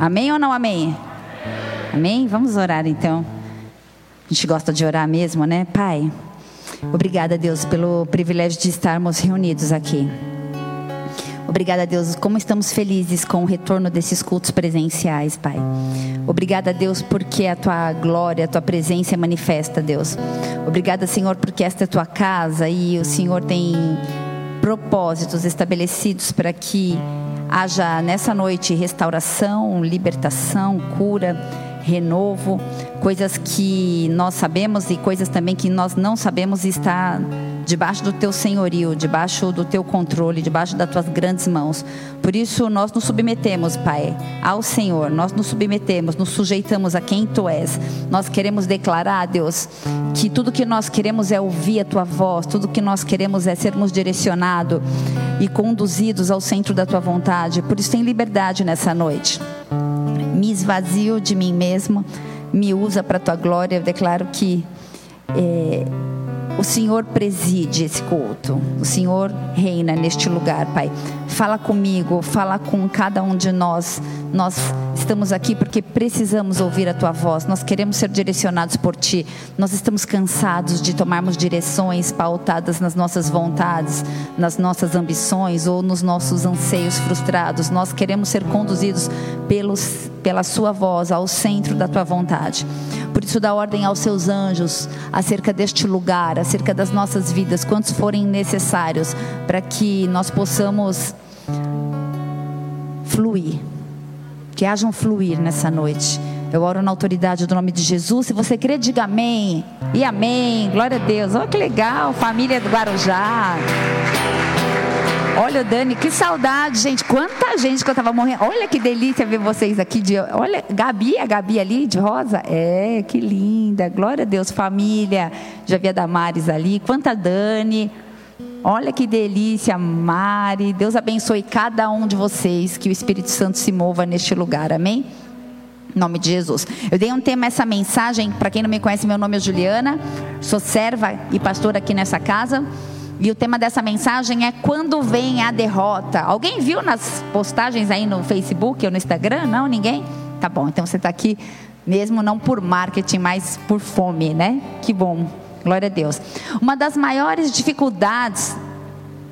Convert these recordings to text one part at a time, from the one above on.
Amém ou não amém? Amém? Vamos orar então. A gente gosta de orar mesmo, né? Pai, obrigada, Deus, pelo privilégio de estarmos reunidos aqui. Obrigada, Deus, como estamos felizes com o retorno desses cultos presenciais, Pai. Obrigada, Deus, porque a tua glória, a tua presença é manifesta, Deus. Obrigada, Senhor, porque esta é a tua casa e o Senhor tem propósitos estabelecidos para que haja nessa noite restauração, libertação, cura, renovo, coisas que nós sabemos e coisas também que nós não sabemos está debaixo do teu senhorio, debaixo do teu controle, debaixo das tuas grandes mãos. Por isso nós nos submetemos, Pai, ao Senhor. Nós nos submetemos, nos sujeitamos a quem tu és. Nós queremos declarar, Deus, que tudo que nós queremos é ouvir a tua voz, tudo que nós queremos é sermos direcionados e conduzidos ao centro da tua vontade. Por isso tem liberdade nessa noite. Me esvazio de mim mesmo, me usa para a tua glória. Eu declaro que é, o Senhor preside esse culto. O Senhor reina neste lugar, Pai. Fala comigo, fala com cada um de nós. Nós estamos aqui porque precisamos ouvir a tua voz. Nós queremos ser direcionados por ti. Nós estamos cansados de tomarmos direções pautadas nas nossas vontades, nas nossas ambições ou nos nossos anseios frustrados. Nós queremos ser conduzidos pelos, pela sua voz ao centro da tua vontade. Por isso, dá ordem aos seus anjos acerca deste lugar, acerca das nossas vidas, quantos forem necessários, para que nós possamos fluir. Que haja um fluir nessa noite. Eu oro na autoridade do nome de Jesus. Se você crê, diga amém. E amém. Glória a Deus. Olha que legal, família do Guarujá. Olha, Dani, que saudade, gente. Quanta gente que eu tava morrendo. Olha que delícia ver vocês aqui. De, olha, Gabi, a Gabi ali de rosa. É, que linda. Glória a Deus, família. Já vi a Damares ali. Quanta Dani. Olha que delícia, Mari. Deus abençoe cada um de vocês. Que o Espírito Santo se mova neste lugar. Amém? Em nome de Jesus. Eu dei um tema essa mensagem. Para quem não me conhece, meu nome é Juliana. Sou serva e pastora aqui nessa casa. E o tema dessa mensagem é quando vem a derrota. Alguém viu nas postagens aí no Facebook ou no Instagram? Não, ninguém? Tá bom, então você está aqui mesmo não por marketing, mas por fome, né? Que bom. Glória a Deus. Uma das maiores dificuldades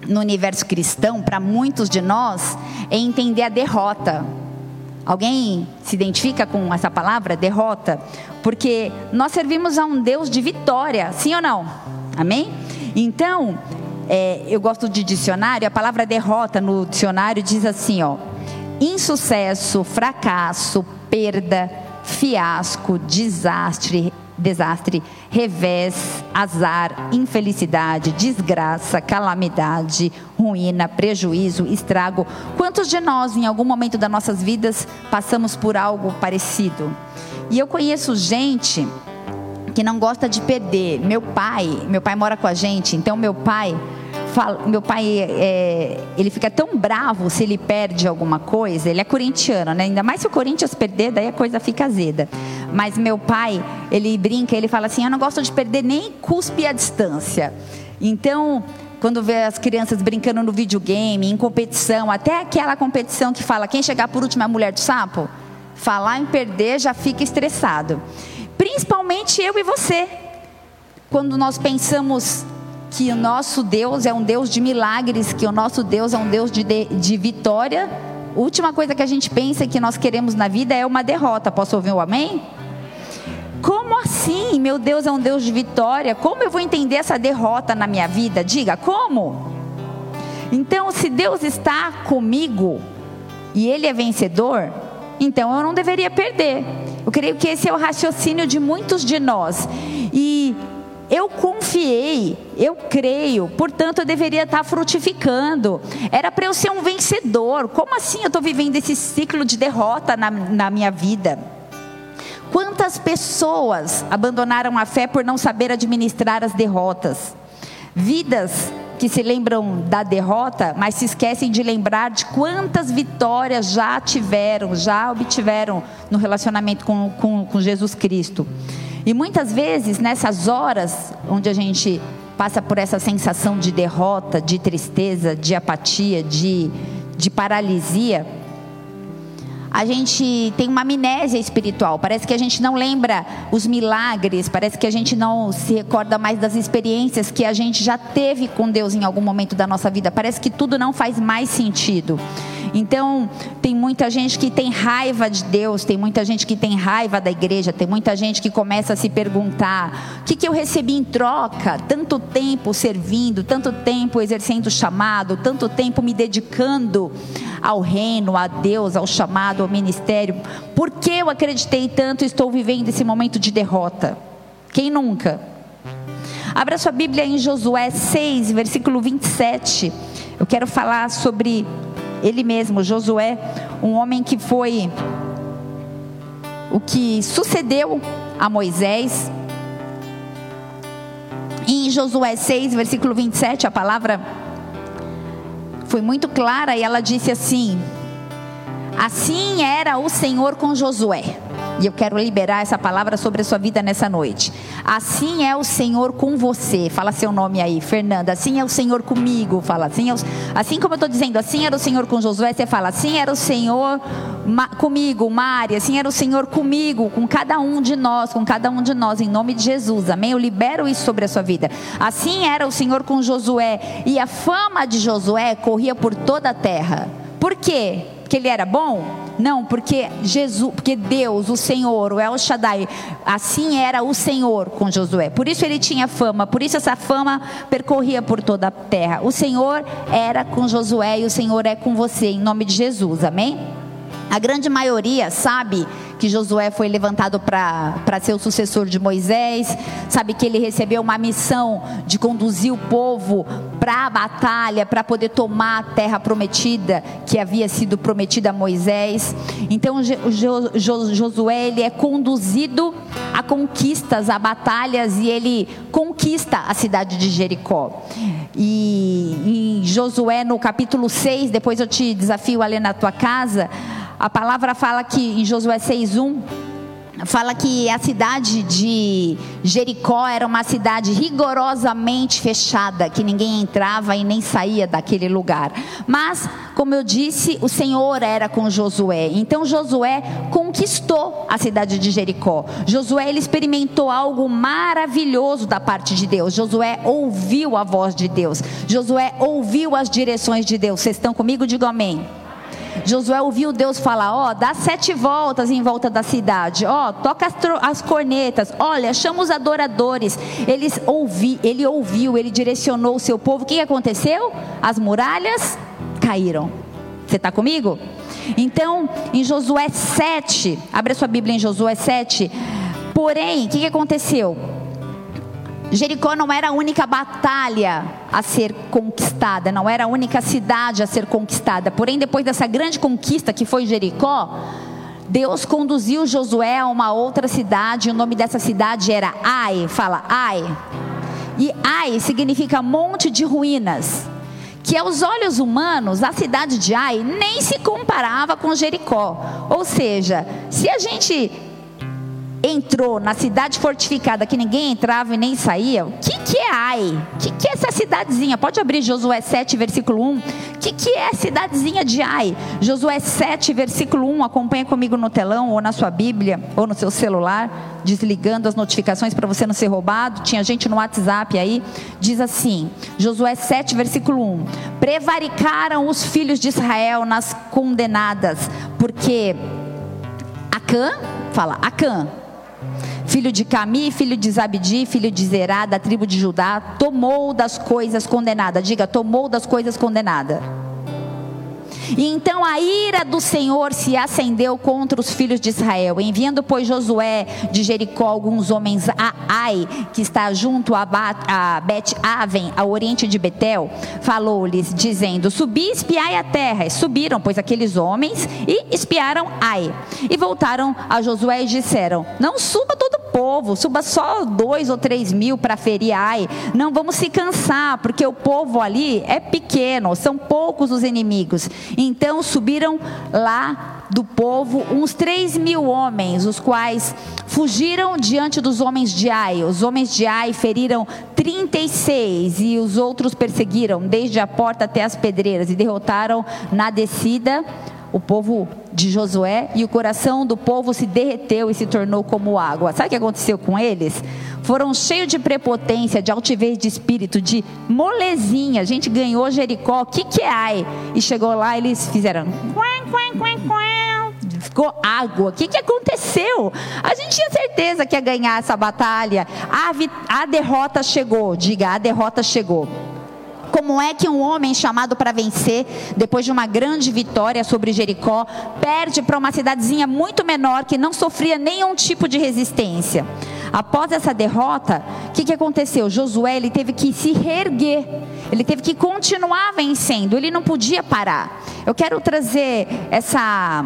no universo cristão para muitos de nós é entender a derrota. Alguém se identifica com essa palavra, derrota? Porque nós servimos a um Deus de vitória, sim ou não? Amém? Então, é, eu gosto de dicionário, a palavra derrota no dicionário diz assim, ó: insucesso, fracasso, perda, fiasco, desastre, desastre, revés, azar, infelicidade, desgraça, calamidade, ruína, prejuízo, estrago. Quantos de nós, em algum momento das nossas vidas, passamos por algo parecido? E eu conheço gente que não gosta de perder. Meu pai, meu pai mora com a gente, então meu pai fala, meu pai é, ele fica tão bravo se ele perde alguma coisa. Ele é corintiano, né? Ainda mais se o Corinthians perder, daí a coisa fica azeda. Mas meu pai, ele brinca, ele fala assim: "Eu não gosto de perder nem cuspe à distância". Então, quando vê as crianças brincando no videogame, em competição, até aquela competição que fala quem chegar por último é a mulher do sapo, falar em perder já fica estressado. Principalmente eu e você. Quando nós pensamos que o nosso Deus é um Deus de milagres, que o nosso Deus é um Deus de, de, de vitória, última coisa que a gente pensa que nós queremos na vida é uma derrota. Posso ouvir o amém? Como assim? Meu Deus é um Deus de vitória. Como eu vou entender essa derrota na minha vida? Diga, como? Então, se Deus está comigo e Ele é vencedor, então eu não deveria perder. Eu creio que esse é o raciocínio de muitos de nós. E eu confiei, eu creio, portanto eu deveria estar frutificando. Era para eu ser um vencedor. Como assim eu estou vivendo esse ciclo de derrota na, na minha vida? Quantas pessoas abandonaram a fé por não saber administrar as derrotas? Vidas que se lembram da derrota, mas se esquecem de lembrar de quantas vitórias já tiveram, já obtiveram no relacionamento com, com, com Jesus Cristo. E muitas vezes, nessas horas onde a gente passa por essa sensação de derrota, de tristeza, de apatia, de, de paralisia, a gente tem uma amnésia espiritual. Parece que a gente não lembra os milagres, parece que a gente não se recorda mais das experiências que a gente já teve com Deus em algum momento da nossa vida. Parece que tudo não faz mais sentido. Então, tem muita gente que tem raiva de Deus, tem muita gente que tem raiva da igreja, tem muita gente que começa a se perguntar: o que, que eu recebi em troca? Tanto tempo servindo, tanto tempo exercendo o chamado, tanto tempo me dedicando ao reino, a Deus, ao chamado, ministério. Por que eu acreditei tanto e estou vivendo esse momento de derrota? Quem nunca? Abra sua Bíblia em Josué 6, versículo 27. Eu quero falar sobre ele mesmo, Josué, um homem que foi o que sucedeu a Moisés. Em Josué 6, versículo 27, a palavra foi muito clara e ela disse assim: Assim era o Senhor com Josué e eu quero liberar essa palavra sobre a sua vida nessa noite. Assim é o Senhor com você. Fala seu nome aí, Fernanda. Assim é o Senhor comigo. Fala assim, é o... assim como eu estou dizendo, assim era o Senhor com Josué. Você fala, assim era o Senhor comigo, Mari. Assim era o Senhor comigo, com cada um de nós, com cada um de nós, em nome de Jesus. Amém? Eu libero isso sobre a sua vida. Assim era o Senhor com Josué. E a fama de Josué corria por toda a terra. Por quê? Porque ele era bom? Não, porque Jesus, porque Deus, o Senhor, o El Shaddai, assim era o Senhor com Josué. Por isso ele tinha fama, por isso essa fama percorria por toda a terra. O Senhor era com Josué e o Senhor é com você, em nome de Jesus. Amém? A grande maioria sabe que Josué foi levantado para ser o sucessor de Moisés, sabe que ele recebeu uma missão de conduzir o povo para a batalha, para poder tomar a terra prometida que havia sido prometida a Moisés. Então Josué ele é conduzido a conquistas, a batalhas e ele conquista a cidade de Jericó. E em Josué no capítulo 6, depois eu te desafio a ler na tua casa, a palavra fala que em Josué 6:1 fala que a cidade de Jericó era uma cidade rigorosamente fechada, que ninguém entrava e nem saía daquele lugar. Mas, como eu disse, o Senhor era com Josué. Então Josué conquistou a cidade de Jericó. Josué ele experimentou algo maravilhoso da parte de Deus. Josué ouviu a voz de Deus. Josué ouviu as direções de Deus. Vocês estão comigo? Digo amém. Josué ouviu Deus falar: ó, dá sete voltas em volta da cidade, ó, toca as, as cornetas, olha, chama os adoradores. Eles ouvi, ele ouviu, ele direcionou o seu povo. O que aconteceu? As muralhas caíram. Você está comigo? Então, em Josué 7, abre a sua Bíblia em Josué 7. Porém, o que aconteceu? Jericó não era a única batalha a ser conquistada, não era a única cidade a ser conquistada. Porém, depois dessa grande conquista que foi Jericó, Deus conduziu Josué a uma outra cidade. O nome dessa cidade era Ai. Fala Ai. E Ai significa monte de ruínas. Que aos olhos humanos, a cidade de Ai nem se comparava com Jericó. Ou seja, se a gente entrou na cidade fortificada que ninguém entrava e nem saía, o que, que é Ai? O que, que é essa cidadezinha? Pode abrir Josué 7, versículo 1. O que, que é a cidadezinha de Ai? Josué 7, versículo 1. Acompanha comigo no telão, ou na sua Bíblia, ou no seu celular, desligando as notificações para você não ser roubado. Tinha gente no WhatsApp aí. Diz assim: Josué 7, versículo 1. Prevaricaram os filhos de Israel nas condenadas, porque Acã, fala, Acã, filho de Cami, filho de Zabdi, filho de Zerá, da tribo de Judá, tomou das coisas condenadas. Diga, tomou das coisas condenadas. E então a ira do Senhor se acendeu contra os filhos de Israel, enviando, pois, Josué de Jericó alguns homens a Ai, que está junto a, Bet-Aven, ao oriente de Betel, falou-lhes, dizendo: Subi espiai a terra. E subiram, pois, aqueles homens e espiaram Ai. E voltaram a Josué e disseram: Não suba todo povo, suba só dois ou três mil para ferir Ai. Não vamos se cansar, porque o povo ali é pequeno, são poucos os inimigos. Então subiram lá do povo uns três mil homens, os quais fugiram diante dos homens de Ai. Os homens de Ai feriram 36 e os outros perseguiram, desde a porta até as pedreiras, e derrotaram na descida o povo de Josué e o coração do povo se derreteu e se tornou como água. Sabe o que aconteceu com eles? Foram cheios de prepotência, de altivez de espírito, de molezinha. A gente ganhou Jericó, o que, que é ai? E chegou lá, eles fizeram. Ficou água. O que, que aconteceu? A gente tinha certeza que ia ganhar essa batalha. A, a derrota chegou. Diga, a derrota chegou. Como é que um homem chamado para vencer, depois de uma grande vitória sobre Jericó, perde para uma cidadezinha muito menor que não sofria nenhum tipo de resistência? Após essa derrota, o que, que aconteceu? Josué ele teve que se reerguer, ele teve que continuar vencendo, ele não podia parar. Eu quero trazer essa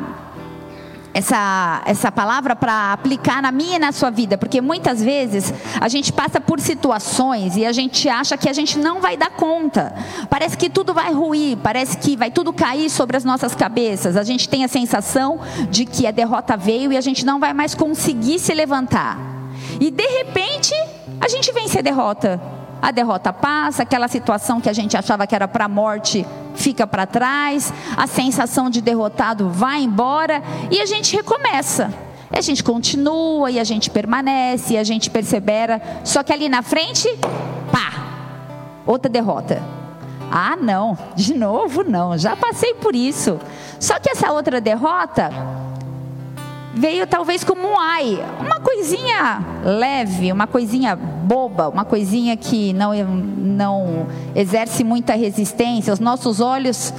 essa, essa palavra para aplicar na minha e na sua vida, porque muitas vezes a gente passa por situações e a gente acha que a gente não vai dar conta. Parece que tudo vai ruir, parece que vai tudo cair sobre as nossas cabeças. A gente tem a sensação de que a derrota veio e a gente não vai mais conseguir se levantar. E de repente, a gente vence a derrota a derrota passa, aquela situação que a gente achava que era para a morte fica para trás, a sensação de derrotado vai embora e a gente recomeça. E a gente continua e a gente permanece e a gente persevera, só que ali na frente, pá, outra derrota. Ah, não, de novo não, já passei por isso. Só que essa outra derrota veio talvez como um ai, uma coisinha leve, uma coisinha boba, uma coisinha que não, não exerce muita resistência. Os nossos olhos,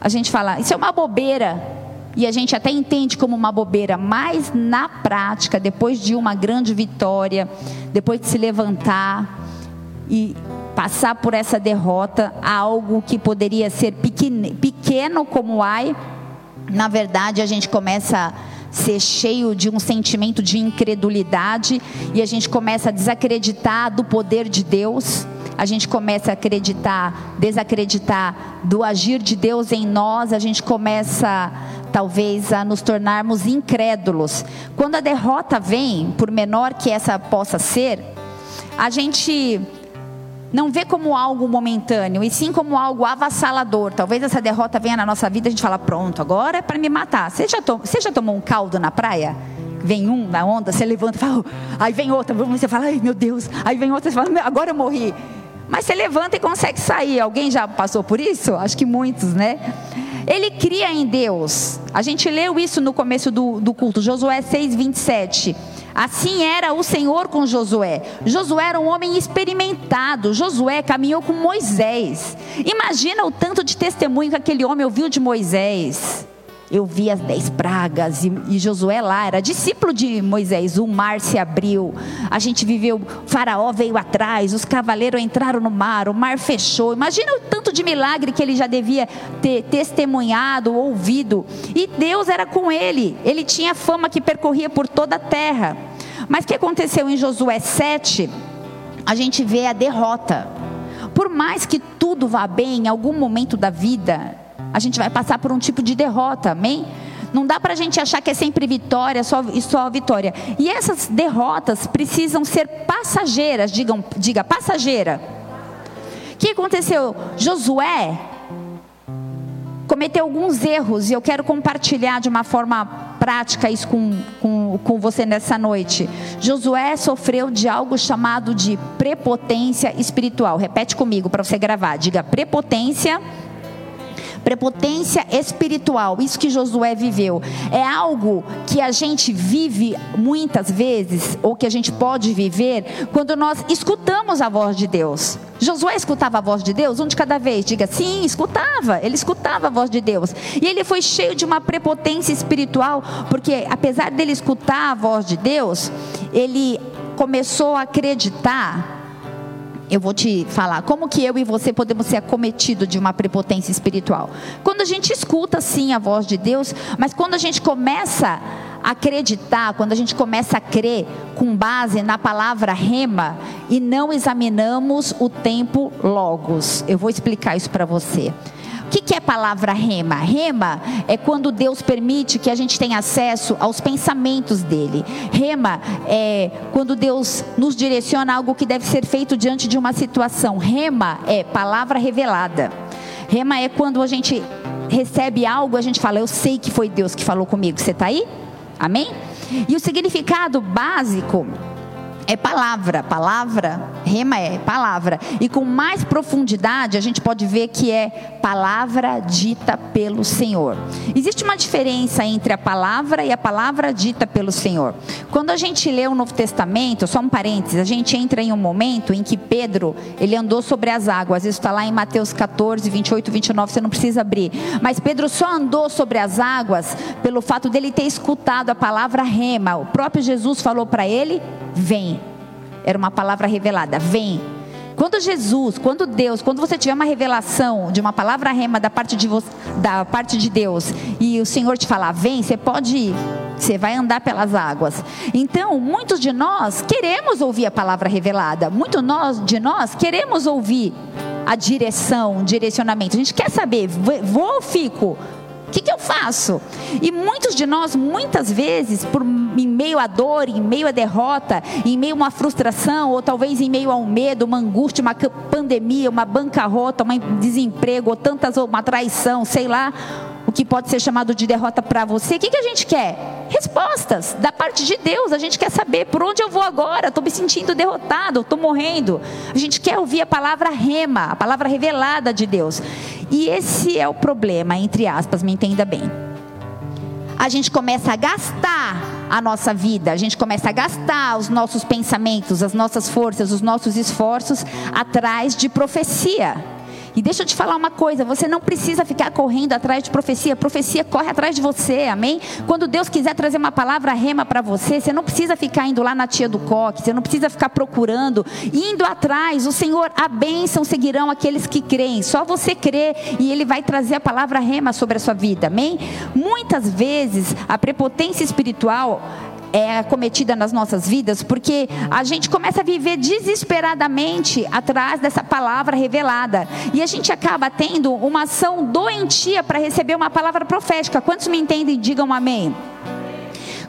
a gente fala, isso é uma bobeira. E a gente até entende como uma bobeira, mas na prática, depois de uma grande vitória, depois de se levantar e passar por essa derrota, algo que poderia ser pequeno, pequeno como ai, na verdade a gente começa a ser cheio de um sentimento de incredulidade e a gente começa a desacreditar do poder de Deus. A gente começa a acreditar, desacreditar do agir de Deus em nós, a gente começa talvez a nos tornarmos incrédulos. Quando a derrota vem, por menor que essa possa ser, a gente não vê como algo momentâneo, e sim como algo avassalador. Talvez essa derrota venha na nossa vida e a gente fala, pronto, agora é para me matar. Você já, tom, você já tomou um caldo na praia? Vem um na onda, você levanta e fala, oh. aí vem outra, você fala, ai meu Deus, aí vem outra, você fala, agora eu morri. Mas você levanta e consegue sair. Alguém já passou por isso? Acho que muitos, né? Ele cria em Deus. A gente leu isso no começo do, do culto, Josué 6, 27. Assim era o Senhor com Josué. Josué era um homem experimentado. Josué caminhou com Moisés. Imagina o tanto de testemunho que aquele homem ouviu de Moisés. Eu vi as dez pragas e, e, Josué lá era discípulo de Moisés. O mar se abriu, a gente viveu. Faraó veio atrás, os cavaleiros entraram no mar, o mar fechou. Imagina o tanto de milagre que ele já devia ter testemunhado, ouvido. E Deus era com ele. Ele tinha fama que percorria por toda a terra. Mas o que aconteceu em Josué 7? A gente vê a derrota. Por mais que tudo vá bem, em algum momento da vida, a gente vai passar por um tipo de derrota, amém? Não dá para a gente achar que é sempre vitória só, e só vitória. E essas derrotas precisam ser passageiras, digam, diga passageira. O que aconteceu? Josué cometeu alguns erros e eu quero compartilhar de uma forma prática isso com, com, com você nessa noite. Josué sofreu de algo chamado de prepotência espiritual. Repete comigo para você gravar. Diga prepotência espiritual Prepotência espiritual, isso que Josué viveu, é algo que a gente vive muitas vezes, ou que a gente pode viver, quando nós escutamos a voz de Deus. Josué escutava a voz de Deus um de cada vez. Diga sim, escutava. Ele escutava a voz de Deus. E ele foi cheio de uma prepotência espiritual, porque apesar dele escutar a voz de Deus, ele começou a acreditar eu vou te falar como que eu e você podemos ser acometidos de uma prepotência espiritual. Quando a gente escuta sim a voz de Deus, mas quando a gente começa a acreditar, quando a gente começa a crer com base na palavra rema e não examinamos o tempo logos. Eu vou explicar isso para você. O que, que é palavra rema? Rema é quando Deus permite que a gente tenha acesso aos pensamentos dele. Rema é quando Deus nos direciona algo que deve ser feito diante de uma situação. Rema é palavra revelada. Rema é quando a gente recebe algo, a gente fala, eu sei que foi Deus que falou comigo. Você está aí? Amém? E o significado básico é palavra, palavra, rema é palavra. E com mais profundidade, a gente pode ver que é palavra dita pelo Senhor. Existe uma diferença entre a palavra e a palavra dita pelo Senhor. Quando a gente lê o Novo Testamento, só um parênteses, a gente entra em um momento em que Pedro, ele andou sobre as águas. Isso está lá em Mateus 14, 28, 29, você não precisa abrir. Mas Pedro só andou sobre as águas pelo fato dele ter escutado a palavra rema. O próprio Jesus falou para ele: vem. Era uma palavra revelada, vem. Quando Jesus, quando Deus, quando você tiver uma revelação de uma palavra rema da parte de, você, da parte de Deus e o Senhor te falar, vem, você pode ir, você vai andar pelas águas. Então, muitos de nós queremos ouvir a palavra revelada, muitos de nós queremos ouvir a direção, o direcionamento. A gente quer saber, vou ou fico? O que, que, eu faço? E muitos de nós, muitas vezes, por, em meio à dor, em meio à derrota, em meio a uma frustração, ou talvez em meio a um medo, uma angústia, uma pandemia, uma bancarrota, um desemprego, ou tantas, uma traição, sei lá, o que pode ser chamado de derrota para você, o que, que a gente quer? Respostas da parte de Deus. A gente quer saber por onde eu vou agora. Estou me sentindo derrotado, estou morrendo. A gente quer ouvir a palavra rema, a palavra revelada de Deus. E esse é o problema, entre aspas, me entenda bem. A gente começa a gastar a nossa vida, a gente começa a gastar os nossos pensamentos, as nossas forças, os nossos esforços atrás de profecia. E deixa eu te falar uma coisa: você não precisa ficar correndo atrás de profecia, profecia corre atrás de você, amém? Quando Deus quiser trazer uma palavra rema para você, você não precisa ficar indo lá na tia do coque, você não precisa ficar procurando, indo atrás. O Senhor, a bênção seguirão aqueles que creem, só você crê e Ele vai trazer a palavra rema sobre a sua vida, amém? Muitas vezes a prepotência espiritual é cometida nas nossas vidas, porque a gente começa a viver desesperadamente atrás dessa palavra revelada. E a gente acaba tendo uma ação doentia para receber uma palavra profética. Quantos me entendem? Digam amém.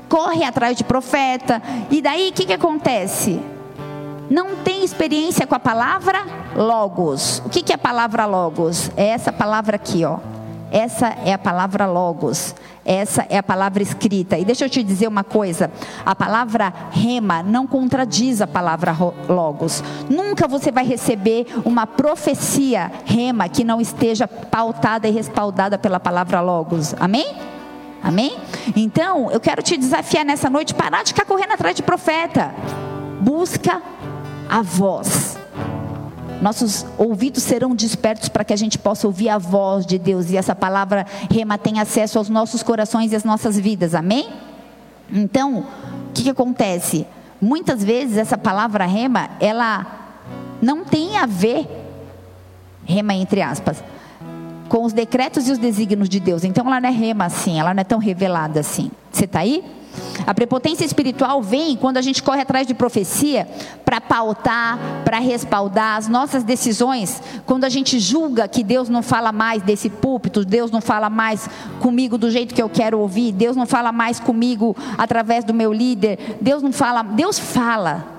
Corre atrás de profeta. E daí o que, que acontece? Não tem experiência com a palavra logos. O que, que é a palavra logos? É essa palavra aqui, ó. Essa é a palavra logos. Essa é a palavra escrita. E deixa eu te dizer uma coisa: a palavra rema não contradiz a palavra logos. Nunca você vai receber uma profecia rema que não esteja pautada e respaldada pela palavra logos. Amém? Amém? Então, eu quero te desafiar nessa noite, parar de ficar correndo atrás de profeta. Busca a voz nossos ouvidos serão despertos para que a gente possa ouvir a voz de Deus e essa palavra rema tem acesso aos nossos corações e às nossas vidas, amém? Então, o que, que acontece? Muitas vezes essa palavra rema, ela não tem a ver, rema entre aspas, com os decretos e os desígnios de Deus. Então ela não é rema assim, ela não é tão revelada assim. Você está aí? A prepotência espiritual vem quando a gente corre atrás de profecia para pautar, para respaldar as nossas decisões, quando a gente julga que Deus não fala mais desse púlpito, Deus não fala mais comigo do jeito que eu quero ouvir, Deus não fala mais comigo através do meu líder, Deus não fala, Deus fala.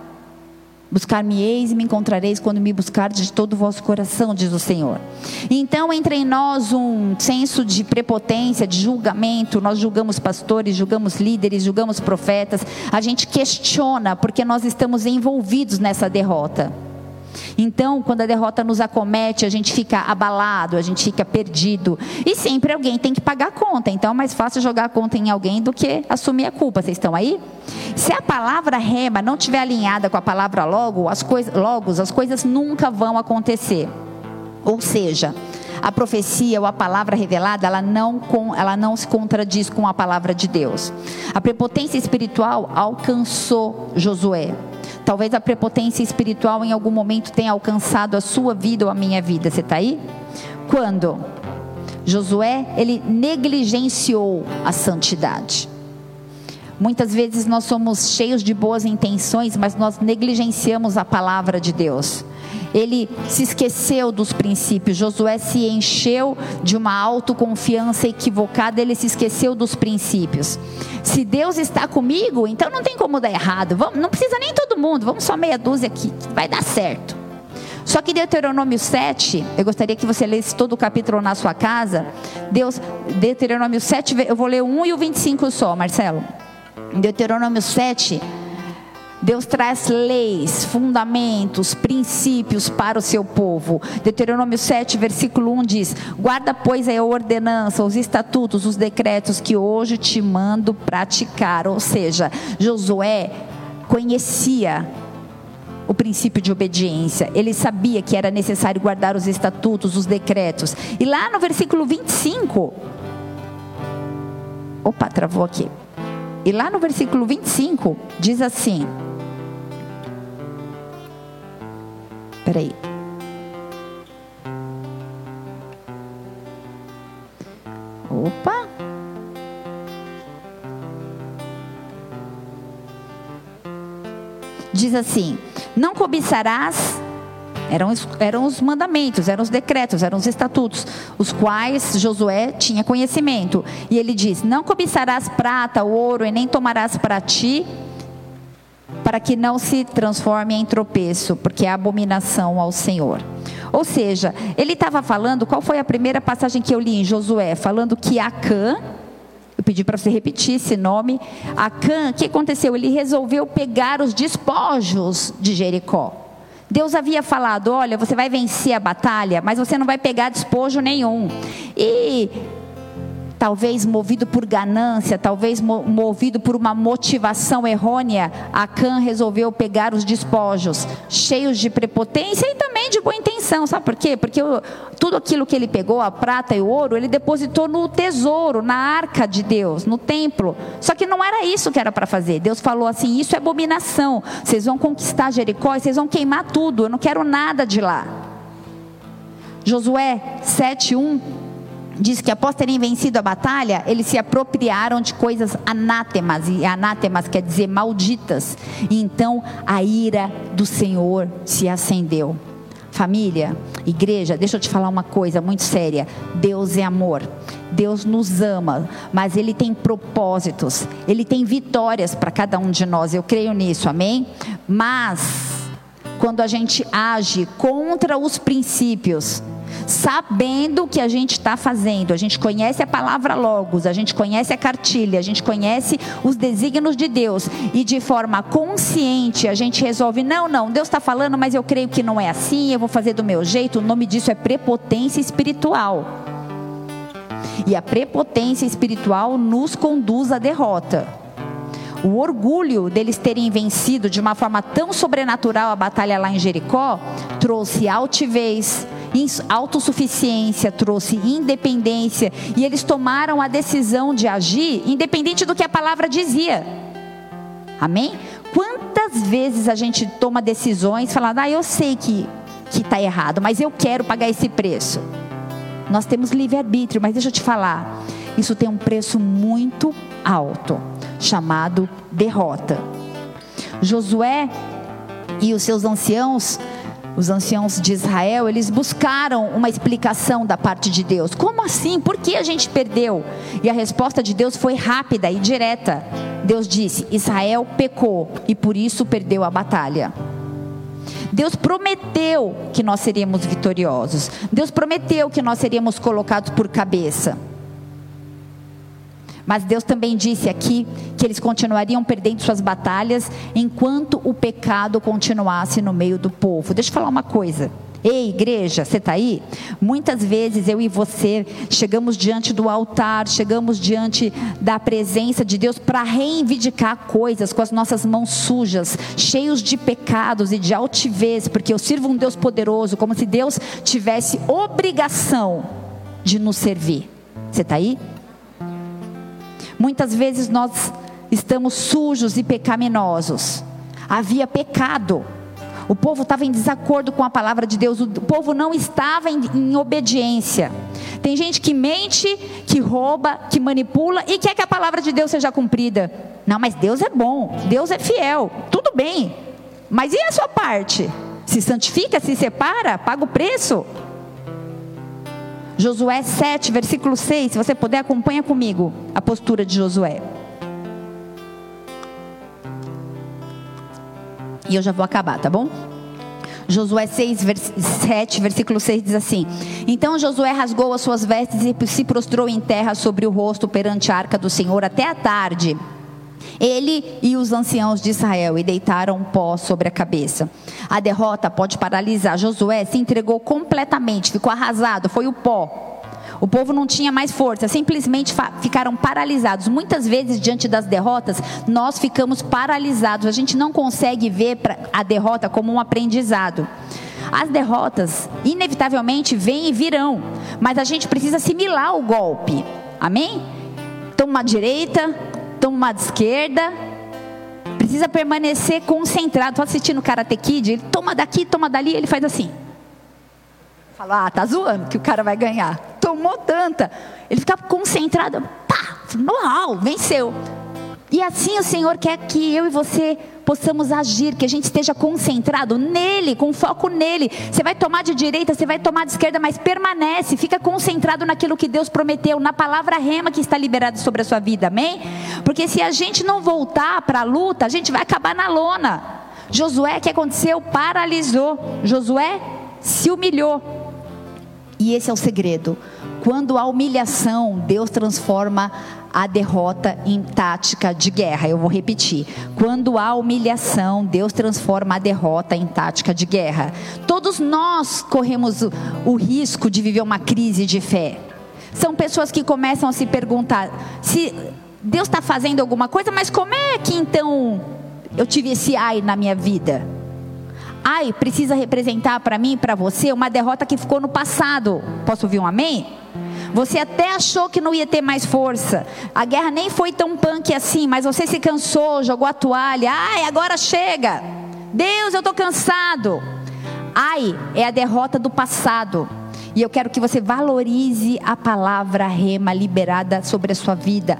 Buscar-me-eis e me encontrareis quando me buscardes de todo o vosso coração, diz o Senhor. Então entra em nós um senso de prepotência, de julgamento. Nós julgamos pastores, julgamos líderes, julgamos profetas. A gente questiona porque nós estamos envolvidos nessa derrota. Então, quando a derrota nos acomete, a gente fica abalado, a gente fica perdido. E sempre alguém tem que pagar a conta. Então, é mais fácil jogar a conta em alguém do que assumir a culpa. Vocês estão aí? Se a palavra rema não estiver alinhada com a palavra logo, as coisas, logos, as coisas nunca vão acontecer. Ou seja, a profecia ou a palavra revelada, ela não, ela não se contradiz com a palavra de Deus. A prepotência espiritual alcançou Josué. Talvez a prepotência espiritual em algum momento tenha alcançado a sua vida ou a minha vida. Você está aí? Quando? Josué, ele negligenciou a santidade. Muitas vezes nós somos cheios de boas intenções, mas nós negligenciamos a palavra de Deus ele se esqueceu dos princípios. Josué se encheu de uma autoconfiança equivocada, ele se esqueceu dos princípios. Se Deus está comigo, então não tem como dar errado. Vamos, não precisa nem todo mundo, vamos só meia dúzia aqui, vai dar certo. Só que Deuteronômio 7, eu gostaria que você lesse todo o capítulo na sua casa. Deus, Deuteronômio 7, eu vou ler o 1 e o 25 só, Marcelo. Deuteronômio 7, Deus traz leis, fundamentos, princípios para o seu povo. Deuteronômio 7, versículo 1 diz: Guarda, pois, a ordenança, os estatutos, os decretos que hoje te mando praticar. Ou seja, Josué conhecia o princípio de obediência. Ele sabia que era necessário guardar os estatutos, os decretos. E lá no versículo 25. Opa, travou aqui. E lá no versículo 25 diz assim: Peraí. Opa. Diz assim: Não cobiçarás. Eram, eram os mandamentos, eram os decretos, eram os estatutos, os quais Josué tinha conhecimento. E ele diz: Não cobiçarás prata, ouro, e nem tomarás para ti para que não se transforme em tropeço, porque é abominação ao Senhor. Ou seja, ele estava falando, qual foi a primeira passagem que eu li em Josué? Falando que Acã, eu pedi para você repetir esse nome, Acã, o que aconteceu? Ele resolveu pegar os despojos de Jericó. Deus havia falado: olha, você vai vencer a batalha, mas você não vai pegar despojo nenhum. E talvez movido por ganância, talvez movido por uma motivação errônea, Acã resolveu pegar os despojos, cheios de prepotência e também de boa intenção. Sabe por quê? Porque tudo aquilo que ele pegou, a prata e o ouro, ele depositou no tesouro, na arca de Deus, no templo. Só que não era isso que era para fazer. Deus falou assim: Isso é abominação. Vocês vão conquistar Jericó e vocês vão queimar tudo. Eu não quero nada de lá. Josué 7:1 diz que após terem vencido a batalha, eles se apropriaram de coisas anátemas, e anátemas quer dizer malditas. E então a ira do Senhor se acendeu. Família, igreja, deixa eu te falar uma coisa muito séria. Deus é amor. Deus nos ama, mas Ele tem propósitos, Ele tem vitórias para cada um de nós. Eu creio nisso, amém? Mas, quando a gente age contra os princípios, sabendo o que a gente está fazendo. A gente conhece a palavra Logos, a gente conhece a cartilha, a gente conhece os desígnios de Deus e de forma consciente a gente resolve: não, não, Deus está falando, mas eu creio que não é assim, eu vou fazer do meu jeito. O nome disso é prepotência espiritual. E a prepotência espiritual nos conduz à derrota. O orgulho deles terem vencido de uma forma tão sobrenatural a batalha lá em Jericó trouxe altivez, autossuficiência, trouxe independência, e eles tomaram a decisão de agir independente do que a palavra dizia. Amém? Quantas vezes a gente toma decisões falando, ah, eu sei que que está errado, mas eu quero pagar esse preço. Nós temos livre-arbítrio, mas deixa eu te falar, isso tem um preço muito alto, chamado derrota. Josué e os seus anciãos os anciãos de Israel, eles buscaram uma explicação da parte de Deus. Como assim? Por que a gente perdeu? E a resposta de Deus foi rápida e direta. Deus disse: Israel pecou e por isso perdeu a batalha. Deus prometeu que nós seríamos vitoriosos. Deus prometeu que nós seríamos colocados por cabeça. Mas Deus também disse aqui que eles continuariam perdendo suas batalhas enquanto o pecado continuasse no meio do povo. Deixa eu falar uma coisa. Ei, igreja, você está aí? Muitas vezes eu e você chegamos diante do altar, chegamos diante da presença de Deus para reivindicar coisas com as nossas mãos sujas, cheios de pecados e de altivez, porque eu sirvo um Deus poderoso, como se Deus tivesse obrigação de nos servir. Você está aí? Muitas vezes nós estamos sujos e pecaminosos. Havia pecado. O povo estava em desacordo com a palavra de Deus. O povo não estava em, em obediência. Tem gente que mente, que rouba, que manipula e quer que a palavra de Deus seja cumprida. Não, mas Deus é bom, Deus é fiel, tudo bem. Mas e a sua parte? Se santifica, se separa, paga o preço. Josué 7, versículo 6. Se você puder, acompanha comigo a postura de Josué. E eu já vou acabar, tá bom? Josué 6, vers 7, versículo 6 diz assim: Então Josué rasgou as suas vestes e se prostrou em terra sobre o rosto perante a arca do Senhor até a tarde. Ele e os anciãos de Israel e deitaram pó sobre a cabeça. A derrota pode paralisar. Josué se entregou completamente, ficou arrasado, foi o pó. O povo não tinha mais força, simplesmente ficaram paralisados. Muitas vezes, diante das derrotas, nós ficamos paralisados. A gente não consegue ver a derrota como um aprendizado. As derrotas, inevitavelmente, vêm e virão, mas a gente precisa assimilar o golpe. Amém? Toma uma direita, toma de esquerda. Precisa permanecer concentrado. Estou assistindo Karate Kid, ele toma daqui, toma dali, ele faz assim. Fala, ah, tá zoando que o cara vai ganhar. Tomou tanta. Ele fica concentrado. Pá, uau, venceu. E assim o Senhor quer que eu e você possamos agir, que a gente esteja concentrado nele, com foco nele. Você vai tomar de direita, você vai tomar de esquerda, mas permanece, fica concentrado naquilo que Deus prometeu, na palavra rema que está liberada sobre a sua vida, amém? Porque se a gente não voltar para a luta, a gente vai acabar na lona. Josué, o que aconteceu? Paralisou. Josué se humilhou. E esse é o segredo. Quando há humilhação, Deus transforma a derrota em tática de guerra. Eu vou repetir. Quando há humilhação, Deus transforma a derrota em tática de guerra. Todos nós corremos o, o risco de viver uma crise de fé. São pessoas que começam a se perguntar se Deus está fazendo alguma coisa, mas como é que então eu tive esse ai na minha vida? ai precisa representar para mim e para você uma derrota que ficou no passado. Posso ouvir um amém? Você até achou que não ia ter mais força. A guerra nem foi tão punk assim, mas você se cansou, jogou a toalha. Ai, agora chega. Deus, eu estou cansado. Ai, é a derrota do passado. E eu quero que você valorize a palavra rema liberada sobre a sua vida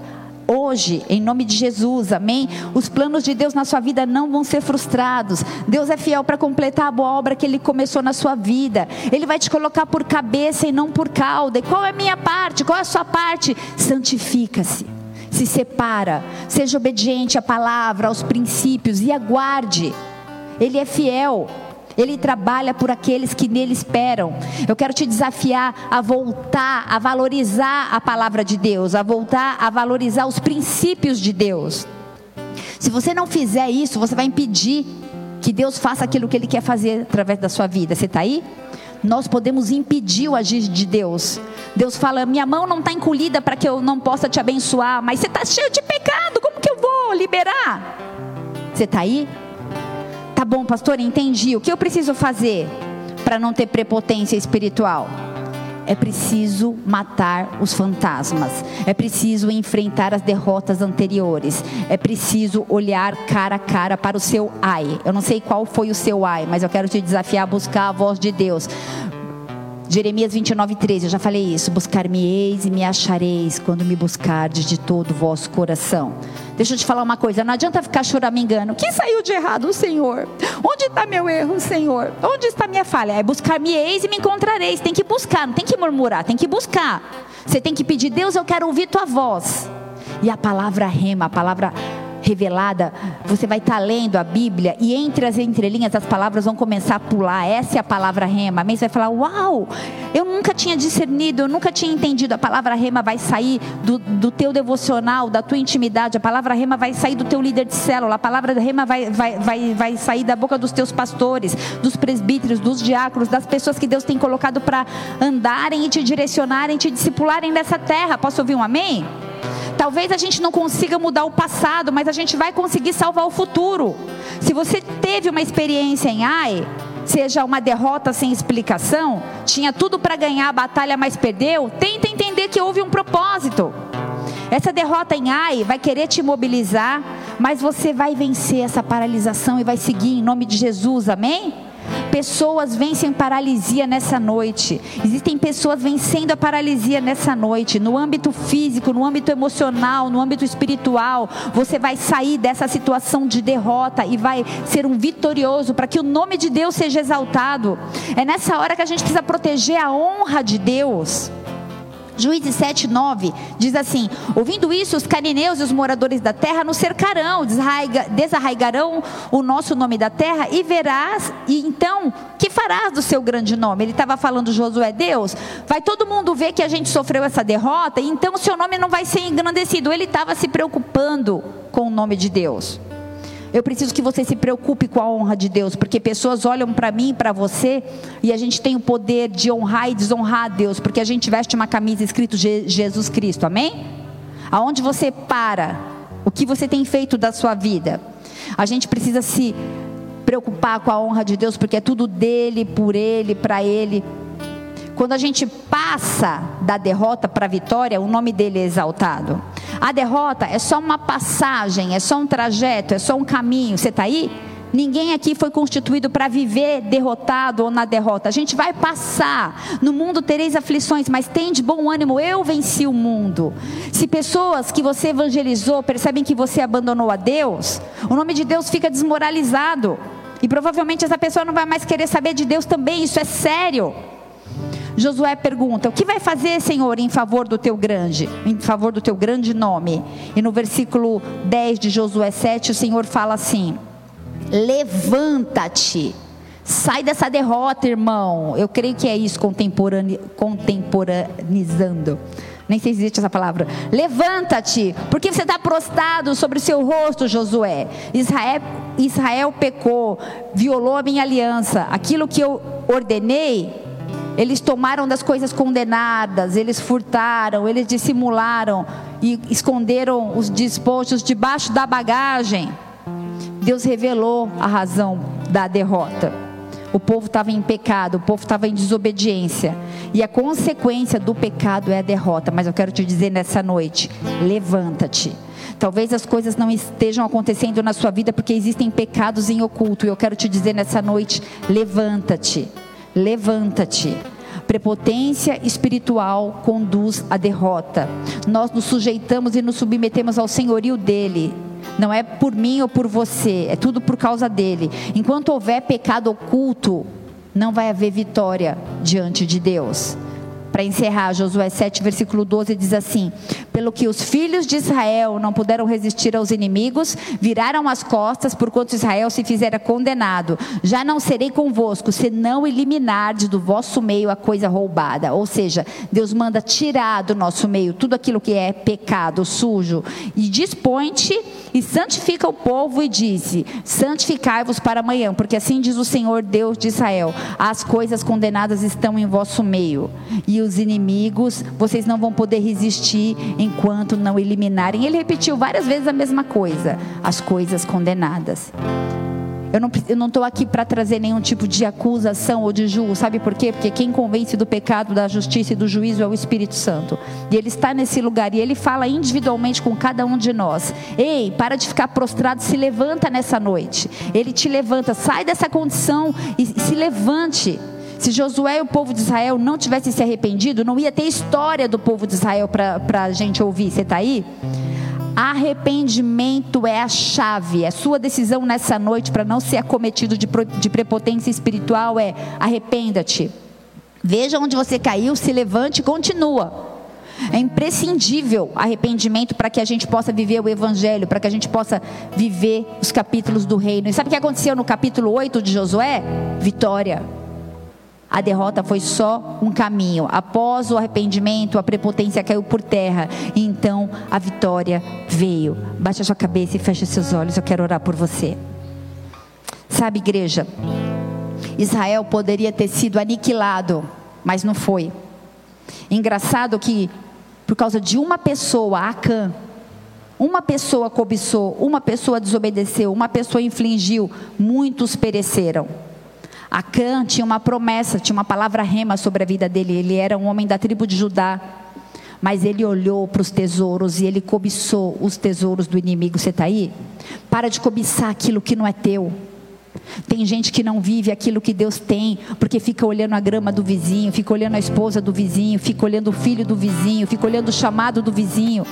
hoje, em nome de Jesus, amém? Os planos de Deus na sua vida não vão ser frustrados. Deus é fiel para completar a boa obra que Ele começou na sua vida. Ele vai te colocar por cabeça e não por cauda. E qual é a minha parte? Qual é a sua parte? Santifica-se. Se separa, seja obediente à palavra, aos princípios e aguarde. Ele é fiel. Ele trabalha por aqueles que nele esperam. Eu quero te desafiar a voltar a valorizar a palavra de Deus, a voltar a valorizar os princípios de Deus. Se você não fizer isso, você vai impedir que Deus faça aquilo que Ele quer fazer através da sua vida. Você está aí? Nós podemos impedir o agir de Deus. Deus fala: minha mão não está encolhida para que eu não possa te abençoar, mas você está cheio de pecado, como que eu vou liberar? Você está aí? Tá bom, pastor, entendi. O que eu preciso fazer para não ter prepotência espiritual? É preciso matar os fantasmas. É preciso enfrentar as derrotas anteriores. É preciso olhar cara a cara para o seu ai. Eu não sei qual foi o seu ai, mas eu quero te desafiar a buscar a voz de Deus. Jeremias 29, 13, eu já falei isso. Buscar-me-eis e me achareis quando me buscardes de todo o vosso coração. Deixa eu te falar uma coisa, não adianta ficar choramingando. O que saiu de errado, Senhor? Onde está meu erro, Senhor? Onde está minha falha? É buscar-me-eis e me encontrareis. Tem que buscar, não tem que murmurar, tem que buscar. Você tem que pedir, Deus, eu quero ouvir tua voz. E a palavra rema, a palavra revelada, você vai estar tá lendo a Bíblia e entre as entrelinhas as palavras vão começar a pular. Essa é a palavra rema. Amém? Você vai falar: Uau, eu nunca tinha discernido, eu nunca tinha entendido. A palavra rema vai sair do, do teu devocional, da tua intimidade. A palavra rema vai sair do teu líder de célula. A palavra rema vai, vai, vai, vai sair da boca dos teus pastores, dos presbíteros, dos diáconos, das pessoas que Deus tem colocado para andarem e te direcionarem, te discipularem nessa terra. Posso ouvir um amém? Talvez a gente não consiga mudar o passado, mas a gente vai conseguir salvar o futuro. Se você teve uma experiência em AI, seja uma derrota sem explicação, tinha tudo para ganhar a batalha, mas perdeu, tenta entender que houve um propósito. Essa derrota em AI vai querer te mobilizar, mas você vai vencer essa paralisação e vai seguir em nome de Jesus, amém? Pessoas vencem paralisia nessa noite. Existem pessoas vencendo a paralisia nessa noite. No âmbito físico, no âmbito emocional, no âmbito espiritual. Você vai sair dessa situação de derrota e vai ser um vitorioso para que o nome de Deus seja exaltado. É nessa hora que a gente precisa proteger a honra de Deus. Juízes 7, 9 diz assim: Ouvindo isso, os canineus e os moradores da terra nos cercarão, desarraigarão o nosso nome da terra e verás, e então, que farás do seu grande nome? Ele estava falando, Josué, Deus, vai todo mundo ver que a gente sofreu essa derrota, então o seu nome não vai ser engrandecido. Ele estava se preocupando com o nome de Deus. Eu preciso que você se preocupe com a honra de Deus, porque pessoas olham para mim e para você e a gente tem o poder de honrar e desonrar a Deus, porque a gente veste uma camisa escrito Jesus Cristo, amém? Aonde você para, o que você tem feito da sua vida. A gente precisa se preocupar com a honra de Deus, porque é tudo dele, por ele, para ele. Quando a gente passa da derrota para a vitória, o nome dele é exaltado. A derrota é só uma passagem, é só um trajeto, é só um caminho. Você está aí? Ninguém aqui foi constituído para viver derrotado ou na derrota. A gente vai passar. No mundo tereis aflições, mas tem de bom ânimo. Eu venci o mundo. Se pessoas que você evangelizou percebem que você abandonou a Deus, o nome de Deus fica desmoralizado. E provavelmente essa pessoa não vai mais querer saber de Deus também. Isso é sério. Josué pergunta: O que vai fazer, Senhor, em favor do teu grande, em favor do teu grande nome? E no versículo 10 de Josué 7, o Senhor fala assim: Levanta-te. Sai dessa derrota, irmão. Eu creio que é isso, contemporane, contemporaneizando. Nem sei se existe essa palavra. Levanta-te, porque você está prostrado sobre o seu rosto, Josué. Israel, Israel pecou, violou a minha aliança. Aquilo que eu ordenei, eles tomaram das coisas condenadas, eles furtaram, eles dissimularam e esconderam os despojos debaixo da bagagem. Deus revelou a razão da derrota. O povo estava em pecado, o povo estava em desobediência. E a consequência do pecado é a derrota. Mas eu quero te dizer nessa noite: levanta-te. Talvez as coisas não estejam acontecendo na sua vida porque existem pecados em oculto. E eu quero te dizer nessa noite: levanta-te levanta-te. Prepotência espiritual conduz à derrota. Nós nos sujeitamos e nos submetemos ao senhorio dele. Não é por mim ou por você, é tudo por causa dele. Enquanto houver pecado oculto, não vai haver vitória diante de Deus. Para encerrar, Josué 7, versículo 12 diz assim: Pelo que os filhos de Israel não puderam resistir aos inimigos, viraram as costas, porquanto Israel se fizera condenado. Já não serei convosco, se não eliminardes do vosso meio a coisa roubada. Ou seja, Deus manda tirar do nosso meio tudo aquilo que é pecado, sujo. E dispõe-te e santifica o povo, e disse: Santificai-vos para amanhã, porque assim diz o Senhor Deus de Israel: As coisas condenadas estão em vosso meio. E os inimigos, vocês não vão poder resistir enquanto não eliminarem. Ele repetiu várias vezes a mesma coisa: as coisas condenadas. Eu não estou aqui para trazer nenhum tipo de acusação ou de julgo, sabe por quê? Porque quem convence do pecado, da justiça e do juízo é o Espírito Santo. E ele está nesse lugar e ele fala individualmente com cada um de nós: Ei, para de ficar prostrado, se levanta nessa noite. Ele te levanta, sai dessa condição e se levante. Se Josué e o povo de Israel não tivessem se arrependido, não ia ter história do povo de Israel para a gente ouvir. Você está aí? Arrependimento é a chave. A sua decisão nessa noite para não ser acometido de, de prepotência espiritual é arrependa-te. Veja onde você caiu, se levante e continua. É imprescindível arrependimento para que a gente possa viver o Evangelho, para que a gente possa viver os capítulos do reino. E sabe o que aconteceu no capítulo 8 de Josué? Vitória. A derrota foi só um caminho. Após o arrependimento, a prepotência caiu por terra. E então a vitória veio. Baixe a sua cabeça e feche seus olhos. Eu quero orar por você. Sabe, igreja, Israel poderia ter sido aniquilado, mas não foi. Engraçado que, por causa de uma pessoa, Acã, uma pessoa cobiçou, uma pessoa desobedeceu, uma pessoa infligiu, muitos pereceram. Acã tinha uma promessa, tinha uma palavra rema sobre a vida dele. Ele era um homem da tribo de Judá. Mas ele olhou para os tesouros e ele cobiçou os tesouros do inimigo. Você está aí? Para de cobiçar aquilo que não é teu. Tem gente que não vive aquilo que Deus tem, porque fica olhando a grama do vizinho, fica olhando a esposa do vizinho, fica olhando o filho do vizinho, fica olhando o chamado do vizinho.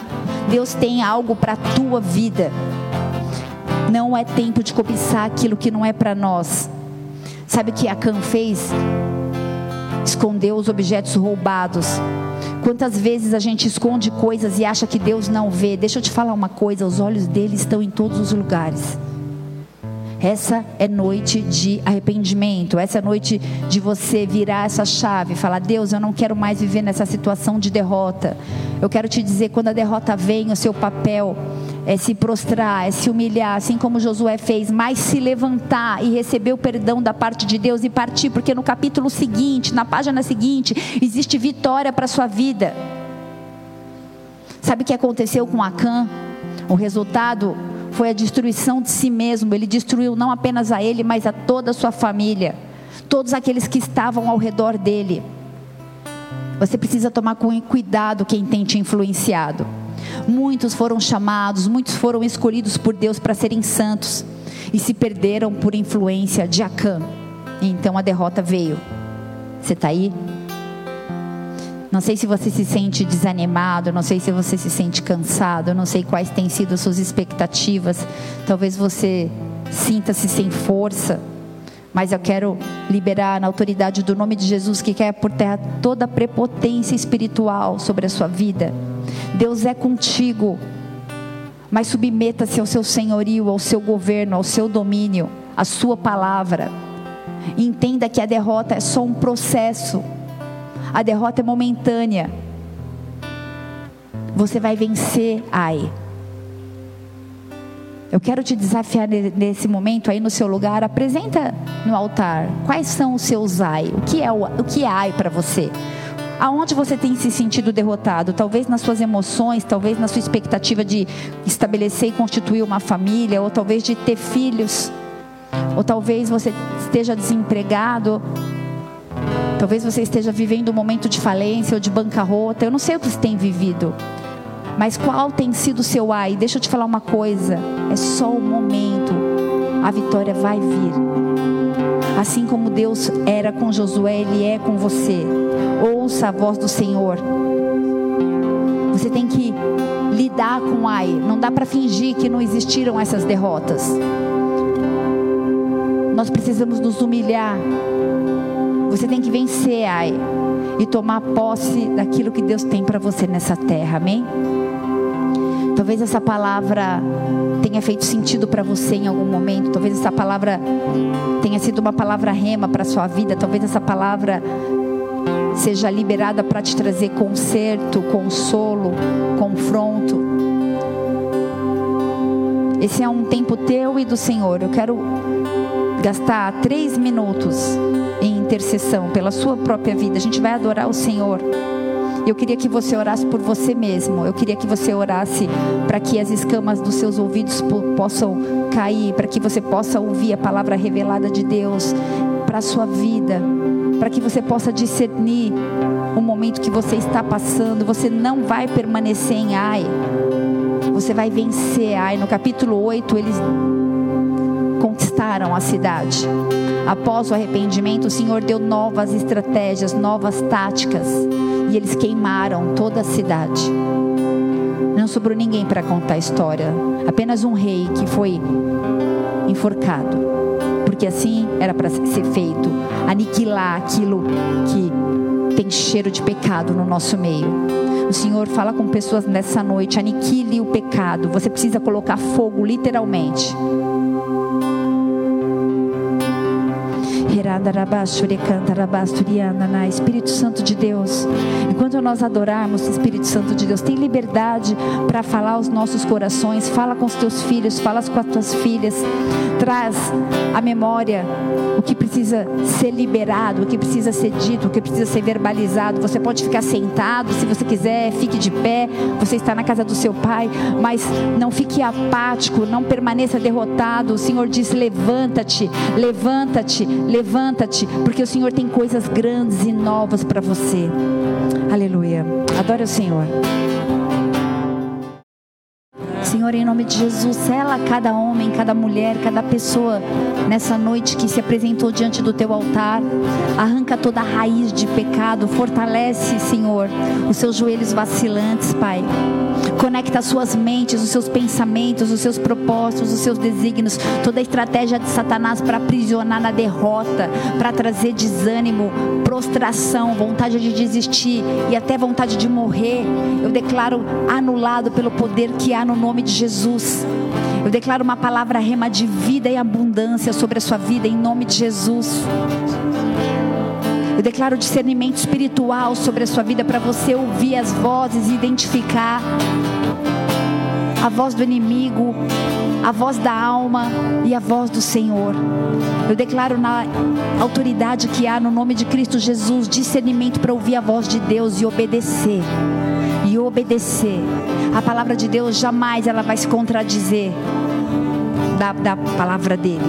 Deus tem algo para a tua vida. Não é tempo de cobiçar aquilo que não é para nós. Sabe o que Acã fez? Escondeu os objetos roubados. Quantas vezes a gente esconde coisas e acha que Deus não vê? Deixa eu te falar uma coisa: os olhos dele estão em todos os lugares. Essa é noite de arrependimento, essa é noite de você virar essa chave, falar: Deus, eu não quero mais viver nessa situação de derrota. Eu quero te dizer, quando a derrota vem, o seu papel é se prostrar, é se humilhar, assim como Josué fez, mas se levantar e receber o perdão da parte de Deus e partir, porque no capítulo seguinte, na página seguinte, existe vitória para a sua vida. Sabe o que aconteceu com Acã? O resultado foi a destruição de si mesmo. Ele destruiu não apenas a ele, mas a toda a sua família, todos aqueles que estavam ao redor dele. Você precisa tomar cuidado quem tem te influenciado. Muitos foram chamados, muitos foram escolhidos por Deus para serem santos e se perderam por influência de Acã. então a derrota veio. Você está aí? Não sei se você se sente desanimado, não sei se você se sente cansado, não sei quais têm sido as suas expectativas. Talvez você sinta-se sem força, mas eu quero liberar na autoridade do nome de Jesus que quer por terra toda a prepotência espiritual sobre a sua vida. Deus é contigo, mas submeta-se ao seu senhorio, ao seu governo, ao seu domínio, à sua palavra. entenda que a derrota é só um processo a derrota é momentânea. Você vai vencer, ai. Eu quero te desafiar nesse momento aí no seu lugar, apresenta no altar quais são os seus ai, o que é o, o que é ai para você? Aonde você tem se sentido derrotado? Talvez nas suas emoções, talvez na sua expectativa de estabelecer e constituir uma família, ou talvez de ter filhos, ou talvez você esteja desempregado, Talvez você esteja vivendo um momento de falência ou de bancarrota. Eu não sei o que você tem vivido. Mas qual tem sido o seu ai? Deixa eu te falar uma coisa. É só o momento. A vitória vai vir. Assim como Deus era com Josué, Ele é com você. Ouça a voz do Senhor. Você tem que lidar com ai. Não dá para fingir que não existiram essas derrotas. Nós precisamos nos humilhar você tem que vencer, ai, e tomar posse daquilo que Deus tem para você nessa terra, amém? Talvez essa palavra tenha feito sentido para você em algum momento. Talvez essa palavra tenha sido uma palavra rema para sua vida. Talvez essa palavra seja liberada para te trazer conserto, consolo, confronto. Esse é um tempo teu e do Senhor. Eu quero gastar três minutos em intercessão pela sua própria vida. A gente vai adorar o Senhor. Eu queria que você orasse por você mesmo. Eu queria que você orasse para que as escamas dos seus ouvidos possam cair, para que você possa ouvir a palavra revelada de Deus para a sua vida, para que você possa discernir o momento que você está passando. Você não vai permanecer em ai. Você vai vencer ai. No capítulo 8, eles conquistaram a cidade. Após o arrependimento, o Senhor deu novas estratégias, novas táticas, e eles queimaram toda a cidade. Não sobrou ninguém para contar a história, apenas um rei que foi enforcado, porque assim era para ser feito aniquilar aquilo que tem cheiro de pecado no nosso meio. O Senhor fala com pessoas nessa noite: aniquile o pecado. Você precisa colocar fogo, literalmente. Espírito Santo de Deus, enquanto nós adorarmos Espírito Santo de Deus, tem liberdade para falar aos nossos corações, fala com os teus filhos, fala com as tuas filhas, traz a memória o que precisa ser liberado, o que precisa ser dito, o que precisa ser verbalizado. Você pode ficar sentado, se você quiser, fique de pé. Você está na casa do seu pai, mas não fique apático, não permaneça derrotado. O Senhor diz: levanta-te, levanta-te, levanta-te, porque o Senhor tem coisas grandes e novas para você. Aleluia. Adore o Senhor. Senhor, em nome de Jesus, sela cada homem, cada mulher, cada pessoa nessa noite que se apresentou diante do teu altar. Arranca toda a raiz de pecado, fortalece, Senhor, os seus joelhos vacilantes, Pai. Conecta as suas mentes, os seus pensamentos, os seus propósitos, os seus desígnios, toda a estratégia de Satanás para aprisionar na derrota, para trazer desânimo, prostração, vontade de desistir e até vontade de morrer. Eu declaro anulado pelo poder que há no nome de Jesus. Eu declaro uma palavra rema de vida e abundância sobre a sua vida em nome de Jesus. Eu declaro discernimento espiritual sobre a sua vida para você ouvir as vozes e identificar a voz do inimigo, a voz da alma e a voz do Senhor. Eu declaro na autoridade que há no nome de Cristo Jesus discernimento para ouvir a voz de Deus e obedecer. E obedecer. A palavra de Deus jamais ela vai se contradizer da, da palavra dele.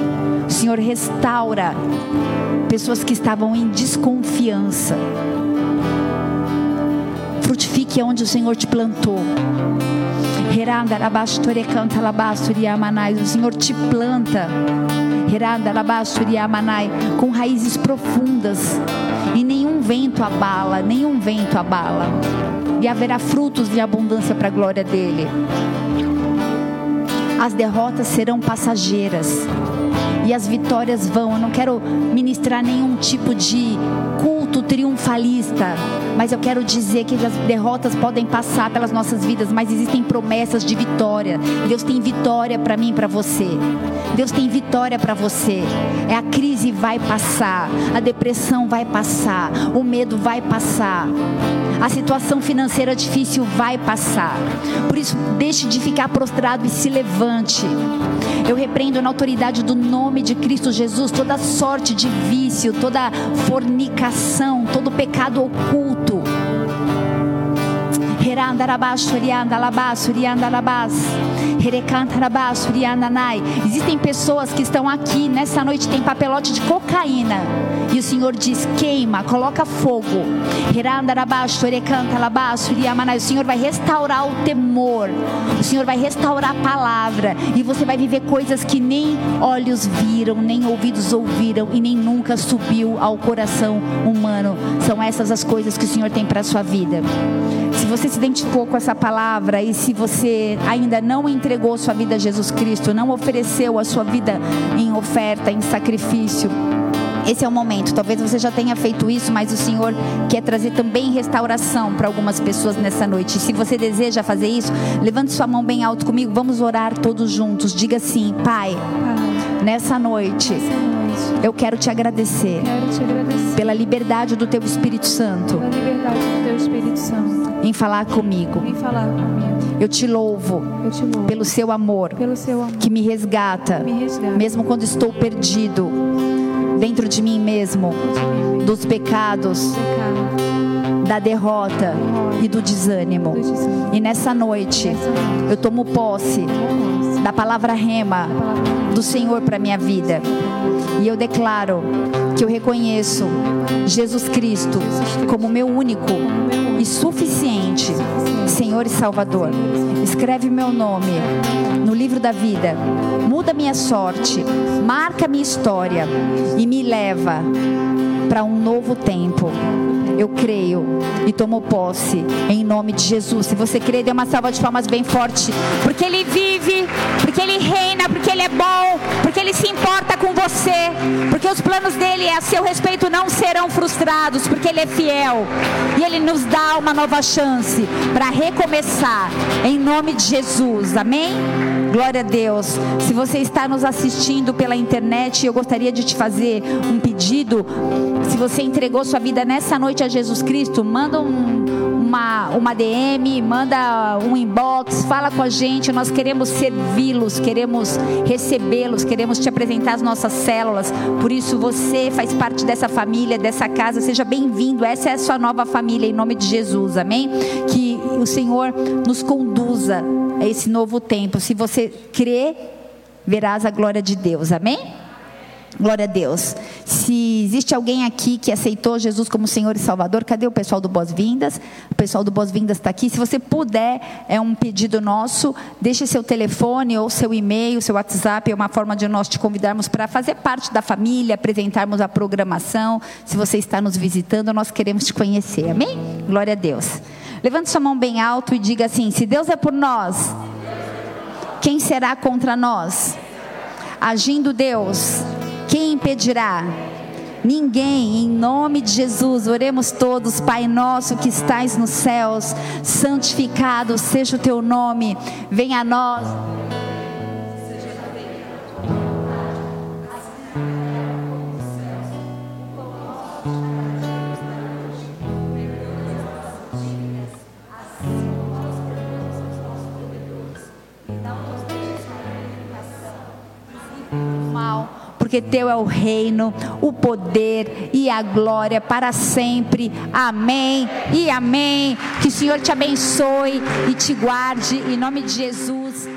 O Senhor restaura pessoas que estavam em desconfiança. Frutifique onde o Senhor te plantou. O Senhor te planta com raízes profundas e nenhum vento abala, nenhum vento abala. E haverá frutos de abundância para a glória dele. As derrotas serão passageiras e as vitórias vão. Eu não quero ministrar nenhum tipo de culto triunfalista, mas eu quero dizer que as derrotas podem passar pelas nossas vidas, mas existem promessas de vitória. Deus tem vitória para mim para você. Deus tem vitória para você. É a crise vai passar, a depressão vai passar, o medo vai passar. A situação financeira difícil vai passar. Por isso, deixe de ficar prostrado e se levante. Eu repreendo na autoridade do nome de Cristo Jesus toda sorte de vício, toda fornicação, todo pecado oculto. Existem pessoas que estão aqui nessa noite tem papelote de cocaína e o Senhor diz queima, coloca fogo. O Senhor vai restaurar o temor. O Senhor vai restaurar a palavra e você vai viver coisas que nem olhos viram, nem ouvidos ouviram e nem nunca subiu ao coração humano. São essas as coisas que o Senhor tem para a sua vida. Você se identificou com essa palavra e se você ainda não entregou sua vida a Jesus Cristo, não ofereceu a sua vida em oferta, em sacrifício, esse é o momento. Talvez você já tenha feito isso, mas o Senhor quer trazer também restauração para algumas pessoas nessa noite. Se você deseja fazer isso, levante sua mão bem alto comigo. Vamos orar todos juntos. Diga assim: Pai, Pai nessa noite. Nessa noite eu quero te agradecer, quero te agradecer pela liberdade do teu Espírito Santo, teu Espírito em falar comigo. Em falar comigo. Eu te louvo, eu te louvo pelo seu amor, pelo seu amor que me resgata, me resgata mesmo quando estou perdido dentro de mim mesmo, dos pecados, da derrota e do desânimo. E nessa noite, eu tomo posse da palavra rema do Senhor para minha vida. E eu declaro que eu reconheço Jesus Cristo como meu único e suficiente Senhor e Salvador. Escreve meu nome no livro da vida. Muda minha sorte, marca minha história e me leva para um novo tempo eu creio e tomo posse em nome de Jesus. Se você crê, dê uma salva de palmas bem forte, porque Ele vive, porque Ele reina, porque Ele é bom, porque Ele se importa com você, porque os planos dele a seu respeito não serão frustrados, porque Ele é fiel e Ele nos dá uma nova chance para recomeçar em nome de Jesus. Amém? Glória a Deus. Se você está nos assistindo pela internet, eu gostaria de te fazer um pedido. Se você entregou sua vida nessa noite a Jesus Cristo, manda um, uma, uma DM, manda um inbox, fala com a gente. Nós queremos servi-los, queremos recebê-los, queremos te apresentar as nossas células. Por isso, você faz parte dessa família, dessa casa. Seja bem-vindo. Essa é a sua nova família, em nome de Jesus. Amém? Que o Senhor nos conduza a esse novo tempo. Se você crê, verás a glória de Deus. Amém? Glória a Deus. Se existe alguém aqui que aceitou Jesus como Senhor e Salvador, cadê o pessoal do Boas-Vindas? O pessoal do Boas-Vindas está aqui. Se você puder, é um pedido nosso, deixe seu telefone ou seu e-mail, seu WhatsApp, é uma forma de nós te convidarmos para fazer parte da família, apresentarmos a programação. Se você está nos visitando, nós queremos te conhecer. Amém? Glória a Deus. Levante sua mão bem alto e diga assim: se Deus é por nós, quem será contra nós? Agindo Deus, quem impedirá? Ninguém, em nome de Jesus, oremos todos, Pai nosso que estais nos céus, santificado seja o teu nome, venha a nós. Porque teu é o reino, o poder e a glória para sempre. Amém e amém. Que o Senhor te abençoe e te guarde em nome de Jesus.